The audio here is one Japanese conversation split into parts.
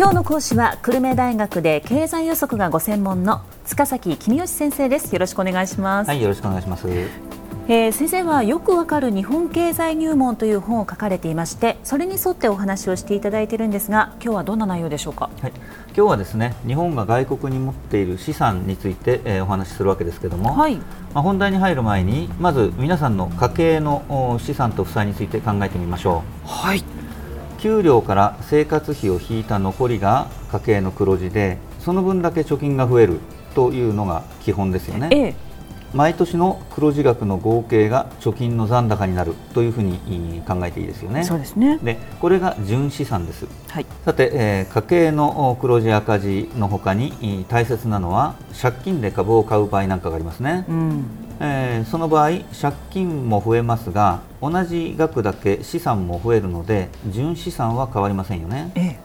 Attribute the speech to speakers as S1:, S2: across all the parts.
S1: 今日の講師は久留米大学で経済予測がご専門の塚崎公義先生です。よろしくお願いします。
S2: はいよろしくお願いします。
S1: えー、先生はよくわかる日本経済入門という本を書かれていましてそれに沿ってお話をしていただいているんですが今日はどんな内容でしょうか、
S2: はい、今日はですね日本が外国に持っている資産について、えー、お話しするわけですけれども、はい、まあ、本題に入る前にまず皆さんの家計の資産と負債について考えてみましょ
S1: う。はい
S2: 給料から生活費を引いた残りが家計の黒字でその分だけ貯金が増えるというのが基本ですよね。
S1: ええ
S2: 毎年の黒字額の合計が貯金の残高になるというふうに考えていいですよね。
S1: そうですね
S2: でこれが純資産です。
S1: はい、
S2: さて、えー、家計の黒字赤字のほかに大切なのは借金で株を買う場合なんかがありますね。
S1: うん、
S2: えー、その場合借金も増えますが同じ額だけ資産も増えるので純資産は変わりませんよね。
S1: ええ、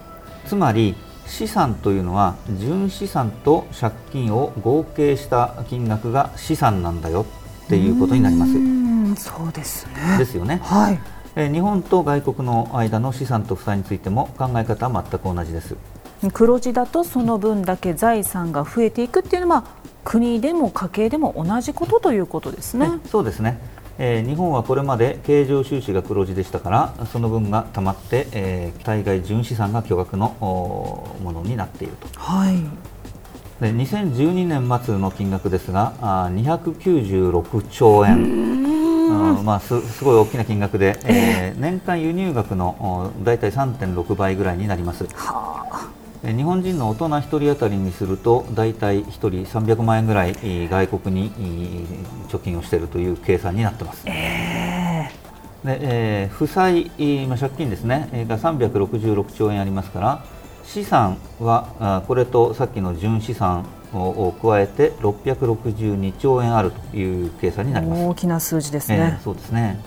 S2: つまり資産というのは純資産と借金を合計した金額が資産なんだよっていうことになります。
S1: そうですね。
S2: ですよね。
S1: はい。
S2: え日本と外国の間の資産と負債についても考え方は全く同じです。
S1: 黒字だとその分だけ財産が増えていくっていうのは国でも家計でも同じことということですね。
S2: そうですね。えー、日本はこれまで経常収支が黒字でしたからその分がたまって、えー、対外純資産が巨額のものになっていると。
S1: はい
S2: で2012年末の金額ですがあ296兆円、うんまあ、すすごい大きな金額で、えー、年間輸入額の大体3.6倍ぐらいになります。
S1: はあ
S2: 日本人の大人1人当たりにすると大体1人300万円ぐらい外国に貯金をしているという計算になってます。
S1: え
S2: ー、でえー、負債、まあ、借金ですね。が366兆円ありますから資産はこれとさっきの純資産を加えて662兆円あるという計算になります。
S1: 大きな数字ですね、
S2: えー、そうですね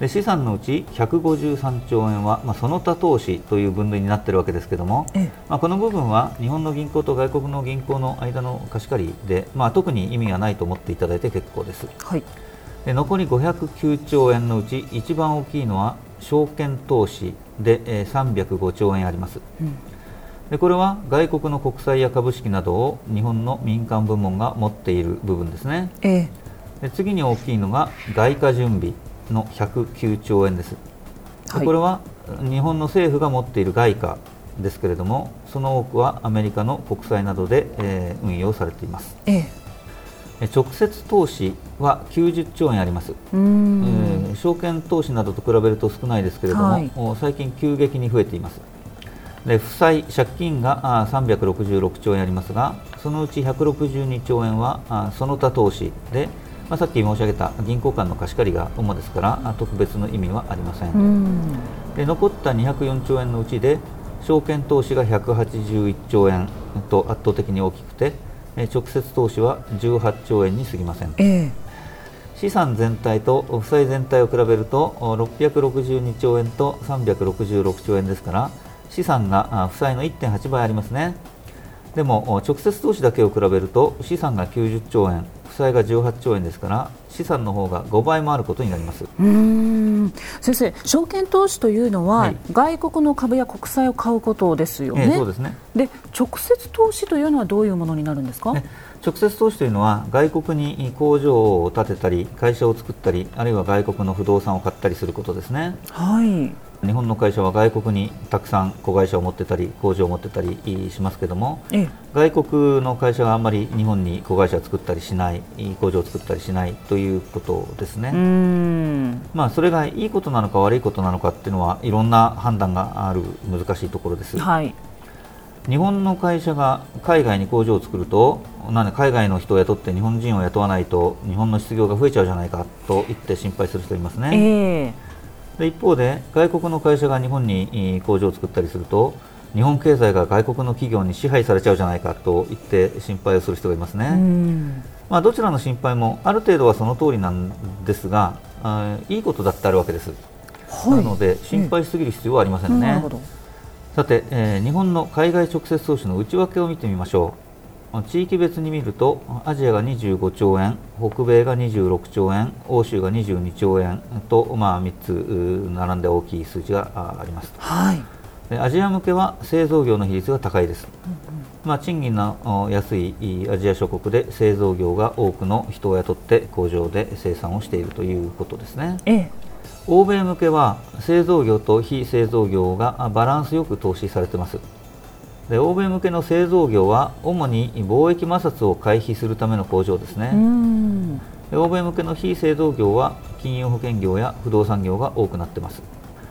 S2: で資産のうち153兆円は、まあ、その他投資という分類になっているわけですけれども、まあ、この部分は日本の銀行と外国の銀行の間の貸し借りで、まあ、特に意味がないと思っていただいて結構です、
S1: はい、
S2: で残り509兆円のうち一番大きいのは証券投資で、えー、305兆円あります、
S1: うん、
S2: でこれは外国の国債や株式などを日本の民間部門が持っている部分ですね、
S1: え。
S2: で次に大きいのが外貨準備の109兆円です、はい、これは日本の政府が持っている外貨ですけれどもその多くはアメリカの国債などで、えー、運用されています、
S1: え
S2: え、直接投資は90兆円あります、
S1: えー、
S2: 証券投資などと比べると少ないですけれども、はい、最近急激に増えています。で負債、借金が366兆円ありますがそのうち162兆円はその他投資でまあ、さっき申し上げた銀行間の貸し借りが主ですから特別の意味はありません。で残った204兆円のうちで証券投資が181兆円と圧倒的に大きくて直接投資は18兆円に過ぎません、
S1: え
S2: 資産全体と負債全体を比べると662兆円と366兆円ですから資産が負債の1.8倍ありますね。でも直接投資だけを比べると資産が90兆円債が18兆円ですから資産の方が5倍もあることになります。
S1: うん。先生、証券投資というのは、はい、外国の株や国債を買うことですよね。え
S2: ー、そうですね。
S1: で直接投資というのはどういうものになるんですか、ね、
S2: 直接投資というのは外国に工場を建てたり会社を作ったりあるいは外国の不動産を買ったりすることですね。
S1: はい。
S2: 日本の会社は外国にたくさん子会社を持ってたり工場を持ってたりしますけども、外国の会社があんまり日本に子会社を作ったりしない工場を作ったりしないということですね。まあ、それがいいことなのか悪いことなのかっていうのはいろんな判断がある難しいところです。
S1: はい
S2: 日本の会社が海外に工場を作るとなんで海外の人を雇って日本人を雇わないと日本の失業が増えちゃうじゃないかと言って心配する人いますね。
S1: えー
S2: で一方で外国の会社が日本に工場を作ったりすると日本経済が外国の企業に支配されちゃうじゃないかと言って心配をする人がいますね。まあ、どちらの心配もある程度はその通りなんですがあいいことだってあるわけです。はい、なので心配しすぎる必要はありませんね。うん、さて、えー、日本の海外直接投資の内訳を見てみましょう。地域別に見るとアジアが25兆円北米が26兆円欧州が22兆円と、まあ、3つ並んで大きい数字があります、
S1: はい、
S2: アジア向けは製造業の比率が高いです、まあ、賃金の安いアジア諸国で製造業が多くの人を雇って工場で生産をしているということですね、ええ、欧米向けは製造業と非製造業がバランスよく投資されています。で欧米向けの製造業は主に貿易摩擦を回避するための工場ですね。欧米向けの非製造業は金融保険業や不動産業が多くなっています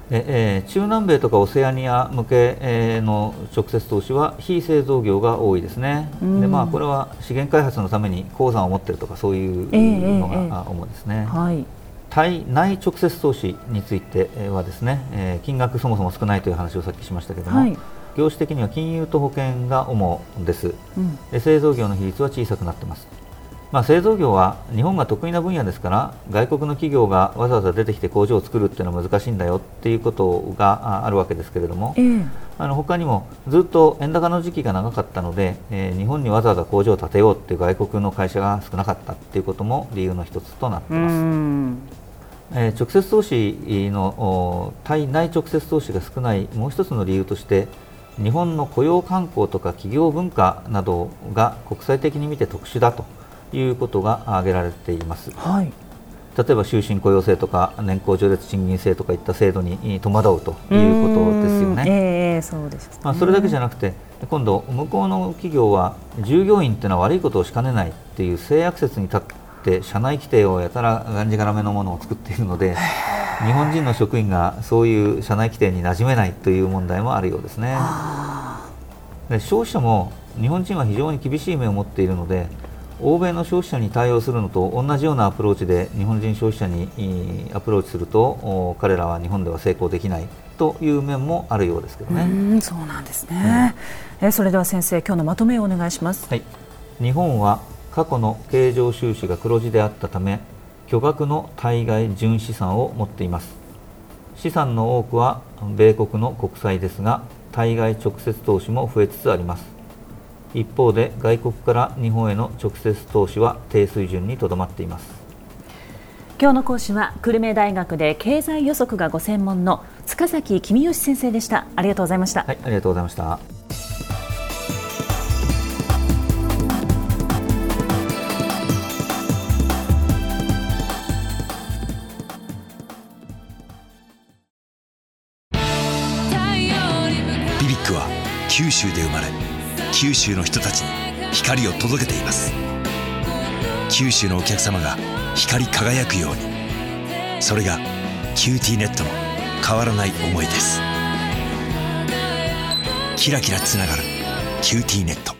S2: えー、中南米とかオセアニア向け、えー、の直接投資は非製造業が多いですね、でまあ、これは資源開発のために鉱山を持っているとかそういうのが主ですね、はい、対内直接投資についてはですね、えー、金額そもそも少ないという話をさっきしましたけれども、はい、業種的には金融と保険が主です、うん、製造業の比率は小さくなっています。まあ、製造業は日本が得意な分野ですから外国の企業がわざわざ出てきて工場を作るっていうのは難しいんだよっていうことがあるわけですけれども、えー、あの他にもずっと円高の時期が長かったので、えー、日本にわざわざ工場を建てようっていう外国の会社が少なかったっていうことも理由の一つとなっています。えー、直接投資の対内直接投資が少ないもう一つの理由として日本の雇用慣行とか企業文化などが国際的に見て特殊だということが挙げられています。はい例えば終身雇用制とか年功序列賃金制とかいった制度に戸惑うということですよね。えー、そうです、ね、まあ、それだけじゃなくて今度向こうの企業は従業員っていうのは悪いことをしかねないっていう性悪説に立って社内規定をやたらがんじがらめのものを作っているので日本人の職員がそういう社内規定に馴染めないという問題もあるようですね。で消費者も日本人は非常に厳しい目を持っているので欧米の消費者に対応するのと同じようなアプローチで日本人消費者にアプローチすると彼らは日本では成功できないという面もあるようですけどね。
S1: そうなんですね、うん、えそれでは先生今日のまとめをお願いします、
S2: はい、日本は過去の経常収支が黒字であったため巨額の対外純資産を持っています。資産の多くは米国の国債ですが対外直接投資も増えつつあります一方で外国から日本への直接投資は低水準にとどまっています。
S1: 今日の講師は久留米大学で経済予測がご専門の塚崎公義先生でした。ありがとうございました。
S2: はいありがとうございました。
S3: BBIQ は九州で生まれ九州の人たちに光を届けています。九州のお客様が光り輝くように。それが QTnet の変わらない思いです。キラキラつながる QTnet。